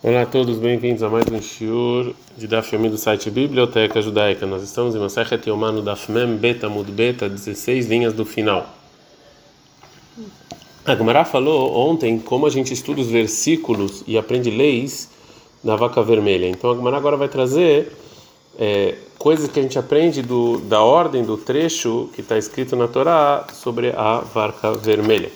Olá a todos, bem-vindos a mais um shiur de Daf Yomi do site Biblioteca Judaica. Nós estamos em Masechet Yomá no Daf Mem Beta Mud Beta, 16 linhas do final. A Gemara falou ontem como a gente estuda os versículos e aprende leis da vaca vermelha. Então a Gemara agora vai trazer é, coisas que a gente aprende do, da ordem do trecho que está escrito na Torá sobre a vaca vermelha.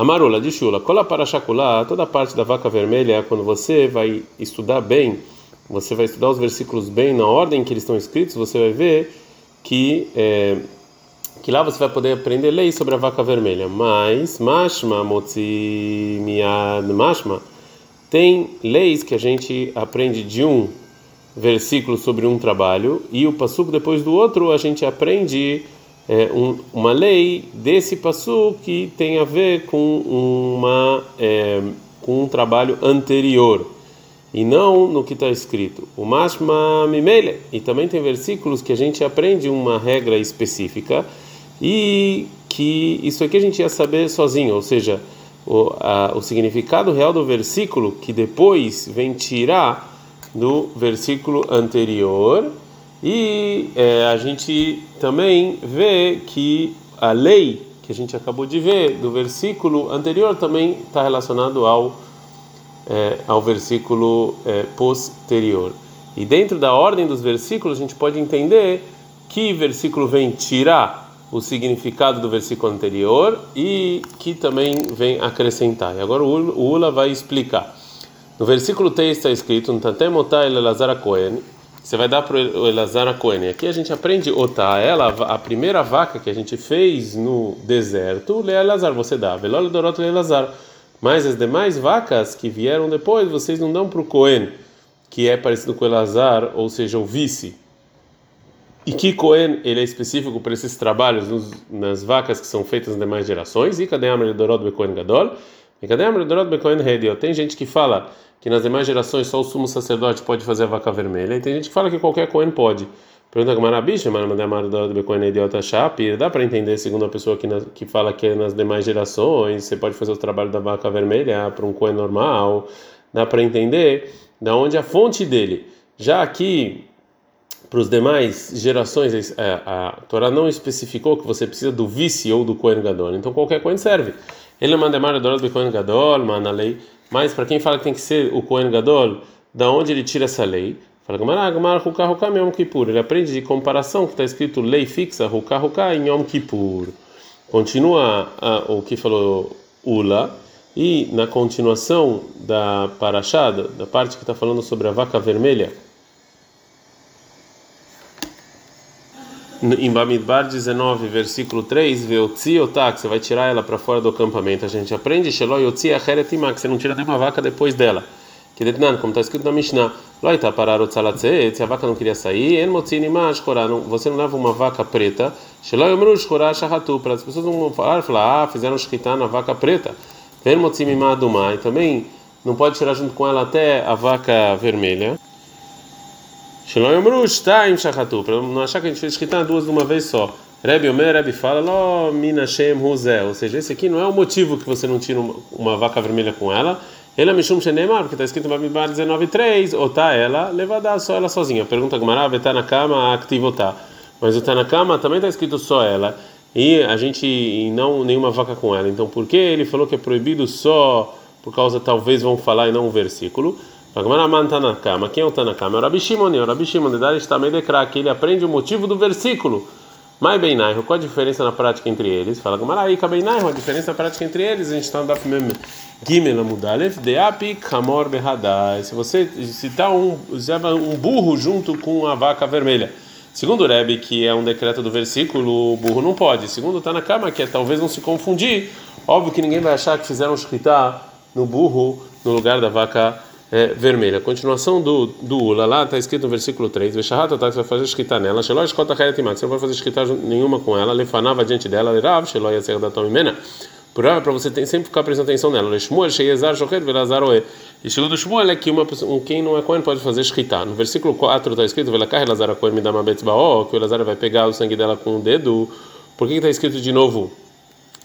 Amarula de Shula, cola para chaculá, toda a parte da vaca vermelha quando você vai estudar bem, você vai estudar os versículos bem na ordem que eles estão escritos, você vai ver que é, que lá você vai poder aprender leis sobre a vaca vermelha. Mas mashma motzi miad mashma tem leis que a gente aprende de um versículo sobre um trabalho e o passuco depois do outro a gente aprende é, um, uma lei desse passo que tem a ver com uma é, com um trabalho anterior e não no que está escrito. O mashma mimele e também tem versículos que a gente aprende uma regra específica e que isso aqui a gente ia saber sozinho, ou seja, o, a, o significado real do versículo que depois vem tirar do versículo anterior e é, a gente também vê que a lei que a gente acabou de ver do versículo anterior também está relacionado ao é, ao versículo é, posterior. E dentro da ordem dos versículos a gente pode entender que versículo vem tirar o significado do versículo anterior e que também vem acrescentar. E agora o Ula vai explicar. No versículo 3 está escrito: Ntatemotai Elazar Cohen você vai dar para o Elazar a Cohen. Aqui a gente aprende Otá, ela, a primeira vaca que a gente fez no deserto, Le Elazar, você dá. Velol Dorot Le Elazar. Mas as demais vacas que vieram depois, vocês não dão para o Cohen, que é parecido com Elazar, ou seja, o vice. E que Cohen ele é específico para esses trabalhos nos, nas vacas que são feitas nas demais gerações? E cadê a Dorot Becohen Gadol? A? Tem gente que fala que nas demais gerações só o sumo sacerdote pode fazer a vaca vermelha, e tem gente que fala que qualquer Cohen pode. Pergunta com Marabicha, dá para entender, segundo a pessoa que, na, que fala que nas demais gerações você pode fazer o trabalho da vaca vermelha para um Cohen normal, dá para entender da onde a fonte dele. Já aqui, para os demais gerações, é, a Torá não especificou que você precisa do vice ou do Cohen Gadol, então qualquer Cohen serve. Ele manda mais do Cohen Gadol, manda lei mas para quem fala que tem que ser o Kohen Gadol, da onde ele tira essa lei? Fala Gamara, Gamara, Hukah, Hukah, Yom Kippur. Ele aprende de comparação que está escrito lei fixa, Hukah, Hukah, em Yom Kippur. Continua a, o que falou Ula, e na continuação da parachada, da parte que está falando sobre a vaca vermelha, em Bamidbar 19, versículo 3, Veotzi otak, você vai tirar ela para fora do acampamento. A gente aprende, Sheloi otzi acheret você não tira nenhuma vaca depois dela. Que detnan, como está escrito na Mishnah, Loita parar o se a vaca não queria sair, en motzi você não leva uma vaca preta, Sheloi omru shkora shahatu, para as pessoas não falar, falar, ah, fizeram shkita na vaca preta. Ven motzi e também não pode tirar junto com ela até a vaca vermelha. Shalom Yomru, Shtaim Shachatu, para não achar que a gente fez escrita duas de uma vez só. Rebbe Omer, Rebbe fala, Lo Minashem Rosé, ou seja, esse aqui não é o motivo que você não tira uma, uma vaca vermelha com ela. Ela Mishum Shenemar, porque está escrito em Bamidbar 19.3, ou tá ela, levada só ela sozinha. Pergunta Gumara, está na cama, activotá. Mas o cama também está escrito só ela. E a gente e não nenhuma vaca com ela. Então por que ele falou que é proibido só por causa, talvez vão falar e não um versículo? Agmaraman Tanakama. Quem é o Tanakama? É o Rabi Shimon. O Rabi Shimon de Dar Dekra, que ele aprende o motivo do versículo. Mai Beinai, qual a diferença na prática entre eles? Fala Gamaraika Beinai, a diferença na prática entre eles, a gente está no Daf Mem Gimel Amudalef, Deapi Kamor Behadai. Se você citar um, um burro junto com a vaca vermelha. Segundo o Rebbe, que é um decreto do versículo, o burro não pode. Segundo o Tanakama, que é talvez não se confundir, óbvio que ninguém vai achar que fizeram shkita no burro no lugar da vaca vermelha é, vermelha. Continuação do, do Ula, lá está escrito no versículo 3, Veshahata, tá, você vai fazer escrita nela, Sheloi escota Hayatimak, você não vai fazer escrita nenhuma com ela, Lefanava diante dela, Lerav, Sheloi Yaser da Tomimena, por ela, para você ter, sempre ficar prestando atenção nela, Shmuel, Sheyezar, Shochet, Velazar, Oe. E segundo Shmuel é que uma, um, quem não é Cohen pode fazer escrita. No versículo 4 está escrito, Velakar, Elazar, Cohen, uma betzbaó, que o Elazar vai pegar o sangue dela com o dedo. Por que está escrito de novo?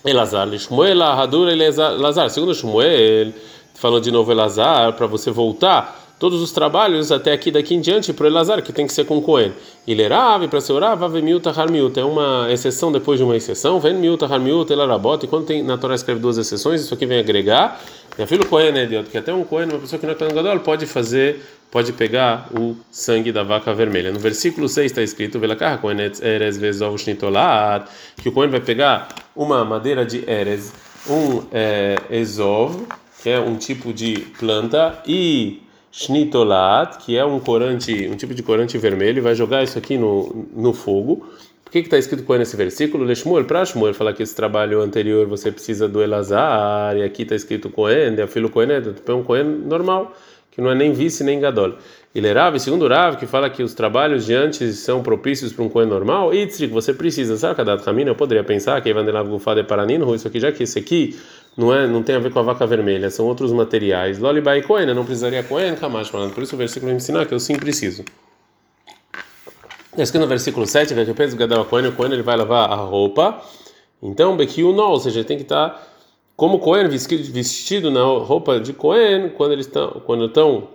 Elazar, Shmuel, Hadur, Elazar, segundo Shmuel falando de novo Elazar, para você voltar todos os trabalhos até aqui daqui em diante para o Elazar, que tem que ser com Cohen. Era para ser orava, vem miúta, har miúta. É uma exceção depois de uma exceção. Vem miúta, har miúta, elarabota. E quando tem, na Torá escreve duas exceções, isso aqui vem agregar. E filho Cohen, né, que até um Cohen, uma pessoa que não é Gadol, pode fazer, pode pegar o sangue da vaca vermelha. No versículo 6 está escrito, Cohen eres que o Cohen vai pegar uma madeira de eres, um é, que é um tipo de planta, e shnitolat, que é um corante, um tipo de corante vermelho, e vai jogar isso aqui no, no fogo. Por que está escrito Cohen nesse versículo? Leshmuel, para Shmuel falar que esse trabalho anterior você precisa do Elazar, e aqui está escrito Cohen, é filho Cohen, é um Cohen normal, que não é nem vice nem gadol. E Lerav, segundo Rav, que fala que os trabalhos de antes são propícios para um Cohen normal, Itzrik, você precisa, sabe, Kadat Kamina, eu poderia pensar que Ivandelav Gufade Paranino, isso aqui, já que esse aqui não é, não tem a ver com a vaca vermelha, são outros materiais. Lolibai Cohen, não precisaria Kamash, falando. Por isso o versículo vai ensinar que eu sim preciso. Escrito no versículo 7, que depois do Gadal Cohen, o Cohen ele vai lavar a roupa. Então, Bekiu não, ou seja, tem que estar tá como Cohen, vestido na roupa de Cohen, quando eles estão, quando estão,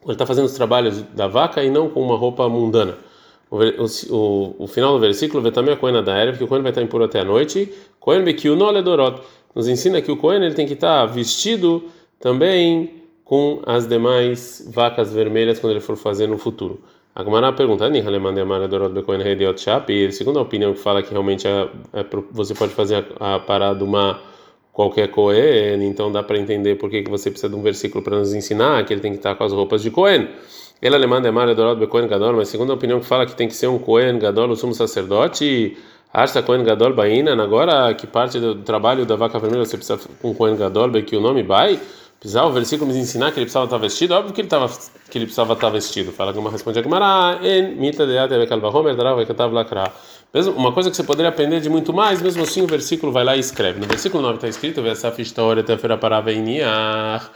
quando está fazendo os trabalhos da vaca e não com uma roupa mundana. O, o, o final do versículo vê também a Cohen da Erev, que o Cohen vai estar impuro até a noite. Cohen Bekiu não ledorot nos ensina que o Cohen ele tem que estar vestido também com as demais vacas vermelhas quando ele for fazer no futuro. A Gemara pergunta, segundo a opinião que fala que realmente é, é, você pode fazer a, a parada uma qualquer Cohen, então dá para entender por que, você precisa de um versículo para nos ensinar que ele tem que estar com as roupas de Cohen. Ele alemã é Mara Dorot Becoen Gadol, mas segundo a opinião que fala que tem que ser um Cohen Gadol, o sumo sacerdote, Arsa Cohen Gadol Baina, agora que parte do trabalho da vaca vermelha você precisa com Cohen Gadol, que o nome Bai, precisava o versículo me ensinar que ele precisava estar vestido, óbvio que ele estava que ele precisava estar vestido. Fala que uma responde a Gemara, en mita de ate bekalvahomer darav katav lakra. Mesmo uma coisa que você poderia aprender de muito mais, mesmo assim o versículo vai lá e escreve. No versículo 9 está escrito: "Vesaf história tefera para veiniach"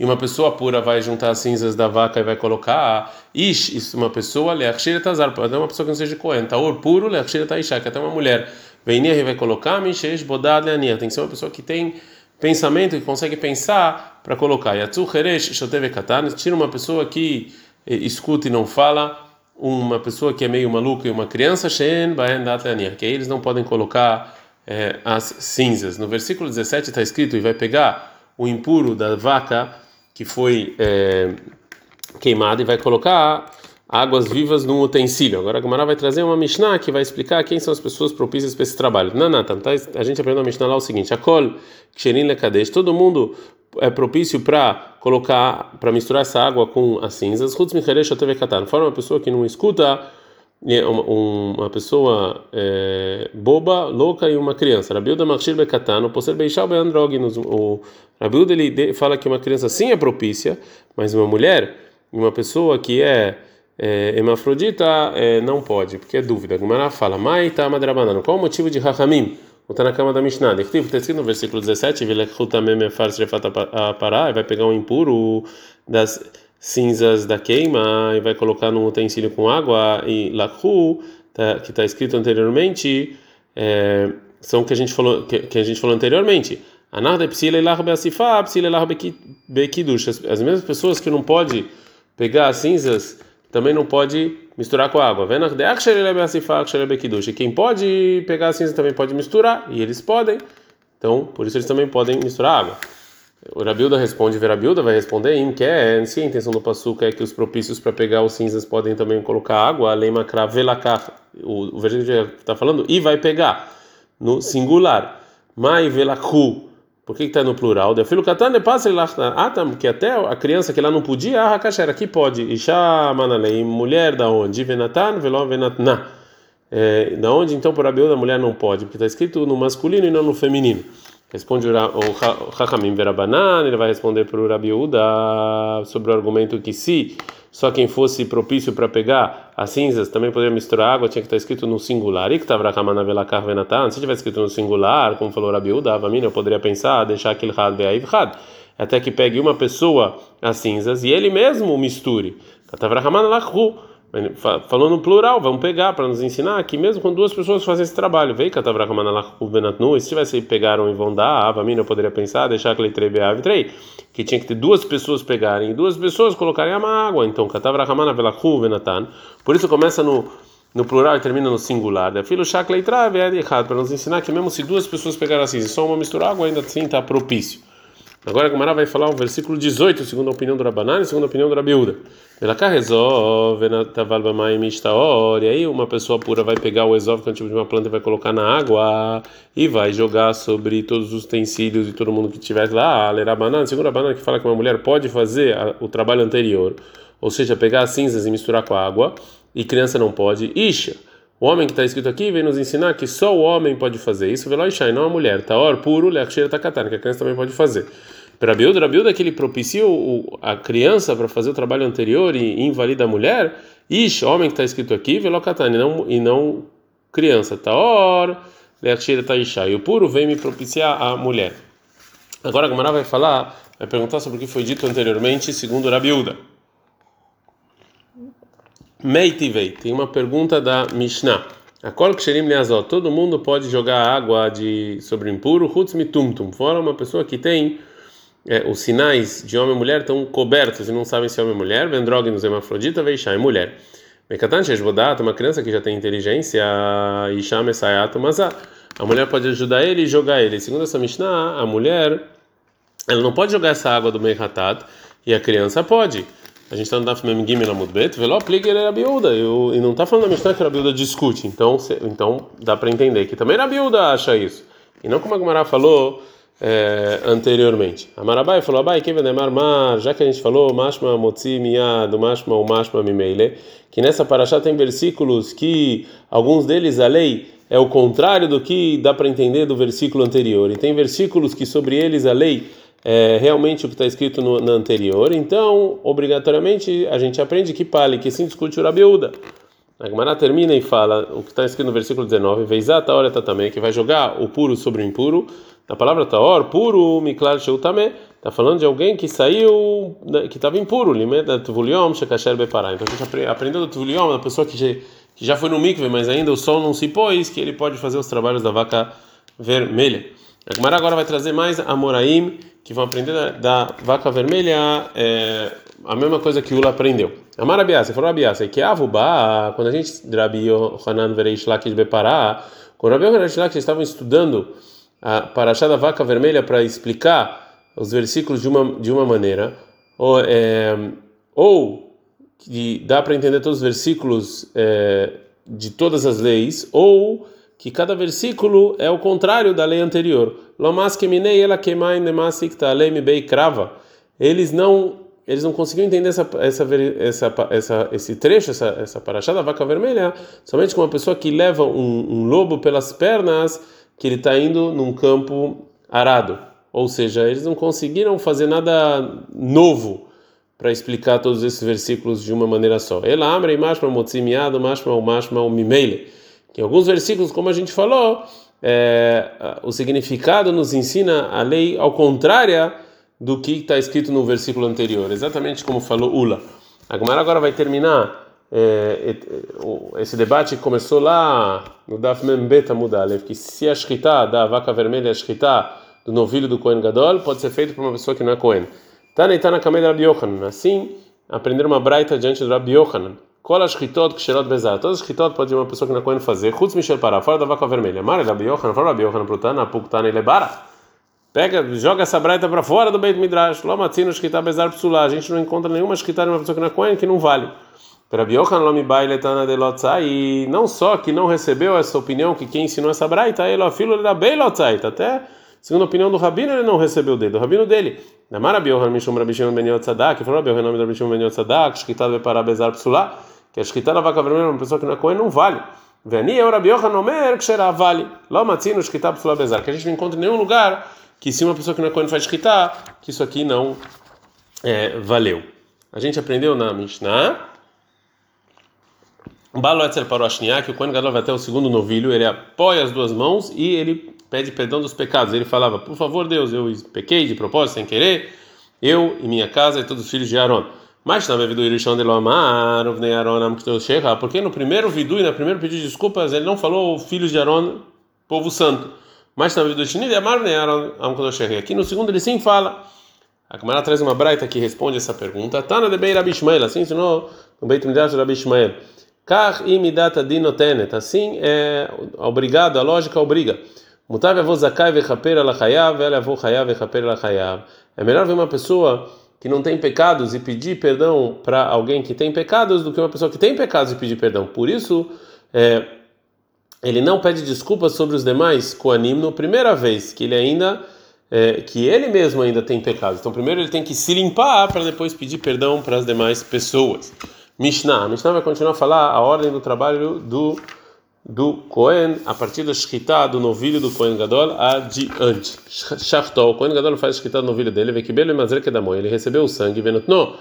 e uma pessoa pura vai juntar as cinzas da vaca e vai colocar ish, isso uma pessoa, leachshir tazar, pode uma pessoa que não seja coen, taor puro, leachshir taisha, que até uma mulher, veinia e vai colocar, mishesh bodad leania, tem que ser uma pessoa que tem pensamento, que consegue pensar para colocar. Yatsu heresh shoteve katan, tira uma pessoa que eh, escuta e não fala, uma pessoa que é meio maluca e uma criança, shen baendat leania, que aí eles não podem colocar é, as cinzas. No versículo 17 está escrito, e vai pegar o impuro da vaca que foi é, queimado e vai colocar águas vivas num utensílio. Agora a Gemara vai trazer uma Mishnah que vai explicar quem são as pessoas propícias para esse trabalho. Não, não, tá, a gente aprendeu a Mishnah lá o seguinte: Akol, Ksherin Lekadesh, todo mundo é propício para colocar, para misturar essa água com as cinzas. Chutz Micheresh Oteve Katan. Fora uma pessoa que não escuta uma pessoa é, boba, louca e uma criança. Rabiuda Machir Bekatano, Poser Beishal Beandroginos. O Rabiuda ele fala que uma criança sim é propícia, mas uma mulher, uma pessoa que é, é hemafrodita é, não pode, porque é dúvida. Gumara fala, Mai Tamadrabanano. Qual o motivo de Rahamim? Está na cama da Mishnah. Está escrito no versículo 17: vai pegar um impuro das cinzas da queima e vai colocar num utensílio com água e lakhu, tá, que está escrito anteriormente, é, são que a gente falou que, que a gente falou anteriormente. Anarda psila elah beasifa, psila elah bekidush. As mesmas pessoas que não pode pegar as cinzas também não pode misturar com a água. E quem pode pegar a cinza também pode misturar, e eles podem. Então, por isso eles também podem misturar água. O Rabilda responde, Verabilda vai responder, em que é, se a intenção do passuca é que os propícios para pegar os cinzas podem também colocar água, lema kravelakar, o, o versículo está falando, e vai pegar, no singular, mai velaku, por que está no plural? De filho katane atam, que até a criança que lá não podia, ah, era aqui pode, isha manalei, mulher da onde, venatan velo venatna, é, da onde então por Rabilda a mulher não pode, porque está escrito no masculino e não no feminino. Responde o Chachamim Verabanan, ele vai responder para o Rabi Uda sobre o argumento que se só quem fosse propício para pegar as cinzas também poderia misturar água, tinha que estar escrito no singular. E que estava se tivesse escrito no singular, como falou Rabi Uda, eu poderia pensar, deixar aquele had ve'aiv had, até que pegue uma pessoa as cinzas e ele mesmo misture. Falou no plural, vamos pegar para nos ensinar que mesmo com duas pessoas fazem esse trabalho, veio e se tivesse pegaram e vão dar, a mim eu poderia pensar, deixar que leitrei trei, que tinha que ter duas pessoas pegarem duas pessoas colocarem a água. Então, Katavrahamana Velachu Venatan. Por isso começa no no plural e termina no singular. É filho shakla trave é errado para nos ensinar que mesmo se duas pessoas pegaram assim, só uma mistura água ainda assim está propício. Agora a Gemara vai falar o versículo 18, segundo a opinião do Rabanan e segundo a opinião do Rabiúda. E aí uma pessoa pura vai pegar o exóv, que é um tipo de uma planta, e vai colocar na água e vai jogar sobre todos os utensílios e todo mundo que estiver lá. Rabanan, segundo a Rabanan, que fala que uma mulher pode fazer o trabalho anterior, ou seja, pegar as cinzas e misturar com a água e criança não pode. Isha, o homem que está escrito aqui vem nos ensinar que só o homem pode fazer isso, velo Isha, e não a mulher. Taor, puro, leachir, takatan, que a criança também pode fazer. Para Bilda, Bilda que ele propicia a criança para fazer o trabalho anterior e invalida a mulher, Ish, homem que está escrito aqui, velo katan, e não, e não criança. Taor, leachir, taisha. E o puro vem me propiciar a mulher. Agora a Gamara vai falar, vai perguntar sobre o que foi dito anteriormente, segundo Rabiuda. Meitivei, tem uma pergunta da Mishnah. A kol ksherim leazot, todo mundo pode jogar água de sobre impuro, hutz mitumtum, fora uma pessoa que tem é, os sinais de homem e mulher estão cobertos e não sabem se é homem ou mulher, vendrógenos, hemafrodita, veishá, é mulher. Mekatan sheshvodat, uma criança que já tem inteligência, isham esayat, mas a mulher pode ajudar ele e jogar ele. Segundo essa Mishnah, a mulher ela não pode jogar essa água do Meihatat e a criança pode. A gente está no Daf Mem Gimel Amud Bet, Veló aplica ele Rabiuda, e não está falando da Mishnah que Rabiuda discute, então, então dá para entender que também Rabiuda acha isso, e não como a Gemara falou é, anteriormente. Marabai falou, Abai, quem vende mar, já que a gente falou, Mashma Motzi Miyad, Mashma o Mashma Mimeile, que nessa paraxá tem versículos que, alguns deles, a lei é o contrário do que dá para entender do versículo anterior, e tem versículos que sobre eles a lei é, realmente o que está escrito no, anterior, então, obrigatoriamente, a gente aprende que pale, que sim discute o Rabiúda. A Gemara termina e fala o que está escrito no versículo 19, Veizá Taor também, que vai jogar o puro sobre o impuro. Na palavra Taor, puro, Miklar Sheutame, está falando de alguém que saiu, né, que estava impuro, Limeda Tuvuliom, Shekasher Bepará. Então a gente aprendeu do Tuvuliom, da pessoa que já, que já foi no mikve, mas ainda o sol não se pôs, que ele pode fazer os trabalhos da vaca vermelha. A Gemara agora vai trazer mais Amoraim que vão aprender da, da vaca vermelha é, a mesma coisa que Ula aprendeu. Amar Abiasa, falou Abiasa, que Avubá, quando a gente, Rabi Vereish Lakish Bepará, quando Rabi Hanan Lakish estavam estudando a Parashá da vaca vermelha para explicar os versículos de uma, de uma maneira, ou, é, ou que dá para entender todos os versículos é, de todas as leis, ou que cada versículo é o contrário da lei anterior. Eles não eles não conseguiam entender essa, essa, essa, essa, esse trecho, essa, essa paraxá da vaca vermelha, somente com uma pessoa que leva um, um lobo pelas pernas, que ele está indo num campo arado. Ou seja, eles não conseguiram fazer nada novo para explicar todos esses versículos de uma maneira só. Ela abre mashma motzimiado, mashma mashma mimeile que alguns versículos, como a gente falou, é, o significado nos ensina a lei ao contrário do que está escrito no versículo anterior, exatamente como falou Ula. A Gemara agora vai terminar é, esse debate que começou lá no Daf Membeta Mudalev, que se a shkita da vaca vermelha, a shkita do novilho do Kohen Gadol, pode ser feito por uma pessoa que não é Kohen. Tana e na Kamei Rabbi Yochanan. Assim, aprender uma braita diante do Rabbi Yochanan. Todas as shkitot pode uma pessoa que não pode fazer. Chutz michel para fora da vaca vermelha. Mara Rabi Yochanan, fora Rabi Yochanan prutana, puktana e lebara. Pega, joga essa braita para fora do Beit Midrash. Lomatzino shkita bezar psula. A gente não encontra nenhuma shkita de uma pessoa que não Cohen que não vale. Rabi Yochanan lomi bailetana de lotzai. E não só que não recebeu essa opinião que quem ensinou essa braita, ele afilo ele da bem lotzai. Até segundo a opinião do rabino ele não recebeu dele, do rabino dele. Namar Rabi Yochanan mishum Rabi Shimon ben Yotzadak. Falou Rabi Yochanan Rabi Shimon ben Yotzadak. Shkita para bezar psula que a escrita da vaca vermelha, uma pessoa que é Cohen, não vale. Veni eu Rabi Yochanan Omer Ksherá vale. Lá matzino escrita psula bezar. Que a gente não encontra em nenhum lugar que se uma pessoa que é Cohen faz escrita, que isso aqui não é, valeu. A gente aprendeu na Mishnah. Balo Etzer o que o Kohen Gadol vai até o segundo novilho, ele apoia as duas mãos e ele pede perdão dos pecados. Ele falava: Por favor, Deus, eu pequei de propósito, sem querer, eu e minha casa e todos os filhos de Aaron. Mas na Vidu Irishon de Lomar, porque no primeiro Vidu e no primeiro pedido de desculpas ele não falou filhos de Aaron, povo santo. Mas na Vidu Shini de Amar, Uvnei Aaron. Aqui no segundo ele sim fala. A Kamara traz uma braita que responde essa pergunta. Tana de Beir Rabi Ishmael, assim ensinou no Beit Midrash Rabi Ishmael. Kar imidata dinotenet, assim é obrigado, a lógica obriga. Mutav avô zakai vechaper alachayav, ela avô chayav vechaper alachayav. É melhor ver uma pessoa que não tem pecados e pedir perdão para alguém que tem pecados do que uma pessoa que tem pecados e pedir perdão. Por isso, é, ele não pede desculpas sobre os demais Koanim na primeira vez que ele ainda é, que ele mesmo ainda tem pecados. Então, primeiro ele tem que se limpar para depois pedir perdão para as demais pessoas. Mishnah, Mishnah vai continuar a falar a ordem do trabalho do do Cohen a partir da Shkita do novilho do Cohen Gadol adiante. Shachtol, o Cohen Gadol faz Shkita do novilho dele, vê que belo mazreke da ele recebeu o sangue, venutno,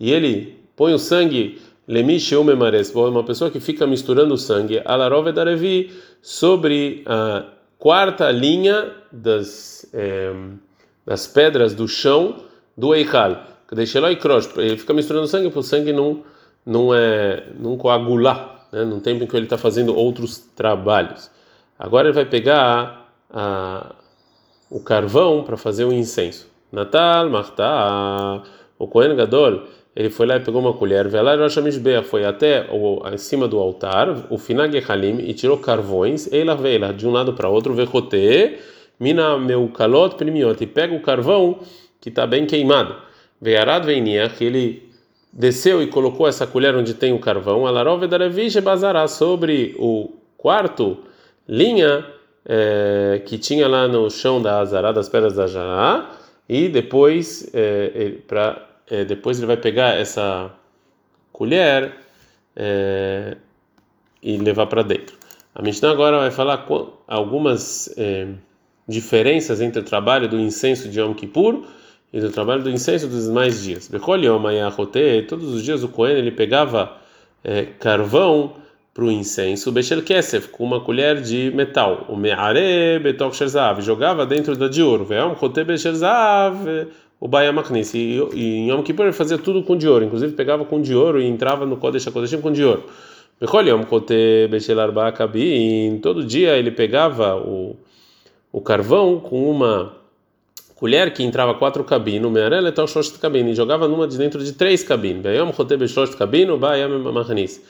e ele põe o sangue lemiche umemares, uma pessoa que fica misturando o sangue, alarove darevi, sobre a quarta linha das é, das pedras do chão do Eikal, e ele fica misturando sangue para o sangue não não é não coagular né, no tempo em que ele está fazendo outros trabalhos. Agora ele vai pegar a, o carvão para fazer o incenso. Natal, Marta, o Kohen Gadol, ele foi lá e pegou uma colher, foi até o, acima do altar, o Finag Halim, e tirou carvões, Eila Veila, de um lado para outro, Vechote, Mina meu calot primiot, e pega o carvão que está bem queimado. Vearad Veiniach, ele desceu e colocou essa colher onde tem o carvão, alarove darevish bazará sobre o quarto linha é, que tinha lá no chão da azará das pedras da jará e depois é, para é, depois ele vai pegar essa colher e levar para dentro. A Mishnah agora vai falar algumas diferenças entre o trabalho do incenso de Yom Kippur e do trabalho do incenso dos demais dias. Todos os dias o Cohen ele pegava é, carvão para o incenso, Bechel Kesef, com uma colher de metal, o Meare Betok Sherzav, jogava dentro da de ouro, Veam Bechelzav, o Bayamachnis, e em Yom Kippur ele fazia tudo com de ouro, inclusive pegava com de ouro e entrava no Kodesh HaKodeshim com de ouro. Bechol Yom Chote Bechel todo dia ele pegava o, o carvão com uma colher que entrava quatro cabines, me'arela tal shosht cabine, e jogava numa de dentro de três cabines. Bayom choteb shosht cabine, bayam machanis.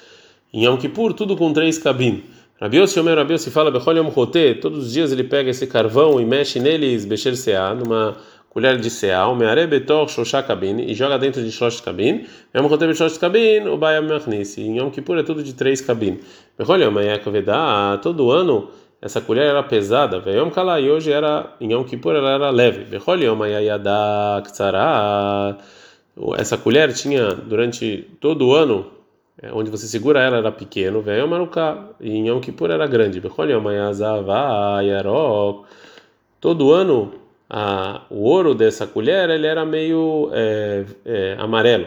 Em Yom Kippur, tudo com três cabines. Rabi Yossi Omer Rabi Yossi fala, Bechol Yom Chote, todos os dias ele pega esse carvão e mexe neles, Becher Seá, numa colher de Seá, o Meare Betor Shoshá cabine, e joga dentro de Shosht cabine. Yom Chote Beshosht cabine, o Bayam Machnis. Em Yom Kippur é tudo de três cabines. Bechol Yom Ayakovedá, todo ano essa colher era pesada, e hoje era, em Yom Kippur ela era leve. Essa colher tinha, durante todo o ano, é, onde você segura ela era pequeno, e em Yom Kippur era grande. Todo ano, a, o ouro dessa colher ele era meio é, é, amarelo.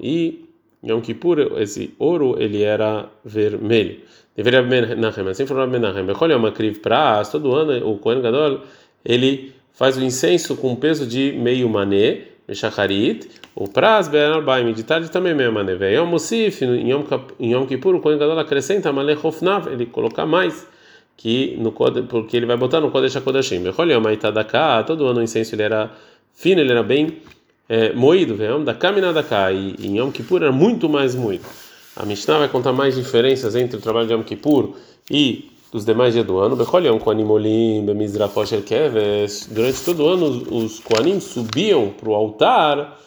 E Yom Kippur, esse ouro ele era vermelho. Deveria Menachem, assim falou Menachem. Bechol Yom Akriv Pras, todo ano o Kohen Gadol, ele faz o incenso com peso de meio mané, Meshacharit, o Pras Ben Arbaim, de tarde também meio mané. Yom Musif, em Yom Kippur, o Kohen Gadol acrescenta Malé Hofnav, ele coloca mais que no porque ele vai botar no Kodesh HaKodashim. Bechol Yom Aitadaká, todo ano o incenso ele era fino, ele era bem é, moído, Yom Daká Minadaká, e em Yom Kippur era muito mais moído. A Mishnah vai contar mais diferenças entre o trabalho de Yom Kippur e dos demais dias do ano. Durante todo o ano, os Koanim subiam para o altar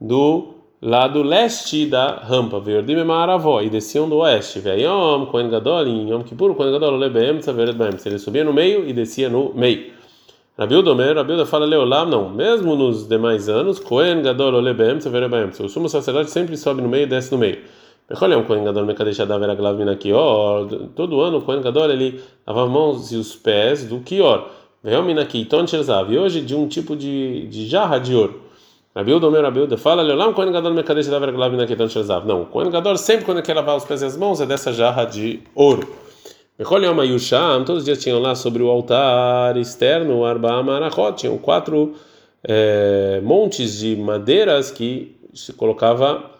do lado leste da rampa, e desciam do oeste. Veyom, Kohen Gadol, em Yom Kippur, Kohen Gadol, Lebem, Ele subia no meio e descia no meio. Rabiuda Omer, Rabiuda fala Leolam, não, mesmo nos demais anos, Kohen Gadol, Lebem, O sumo sacerdote sempre sobe no meio e desce no meio. Todo ano o Kohen Gadol ele lavava mãos e os pés do Kior. E hoje de um tipo de, de jarra de ouro. Rabiuda, Omer, Rabiuda, fala, Leolam, Kohen Gadol Mekadesh Daver Aglav Minakiton Shelzav. Não, o Kohen Gadol sempre quando quer lavar os pés e as mãos é dessa jarra de ouro. Todos os dias tinham lá sobre o altar externo, Arba Amarachot, tinham quatro é, montes de madeiras que se colocava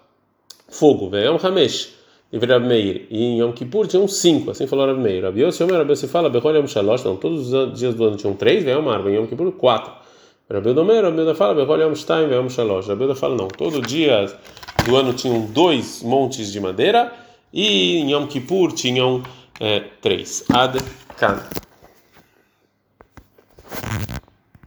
fogo. Veyom Hamesh. Meir. E em Yom Kippur tinham cinco, assim falou Rabi Meir. Rabi Yossi, Rabi Yossi fala, Bechol Yom Shalosh, não, todos os dias do ano tinham três, Veyom Arba, em Yom Kippur quatro. Rabi Yodomer, Rabi Yoda fala, Bechol Yom Shtaim, Veyom Shalosh. Rabi Yoda fala, não, todo dia do ano tinham dois montes de madeira e em Yom Kippur tinham é, 3. Ad Kan.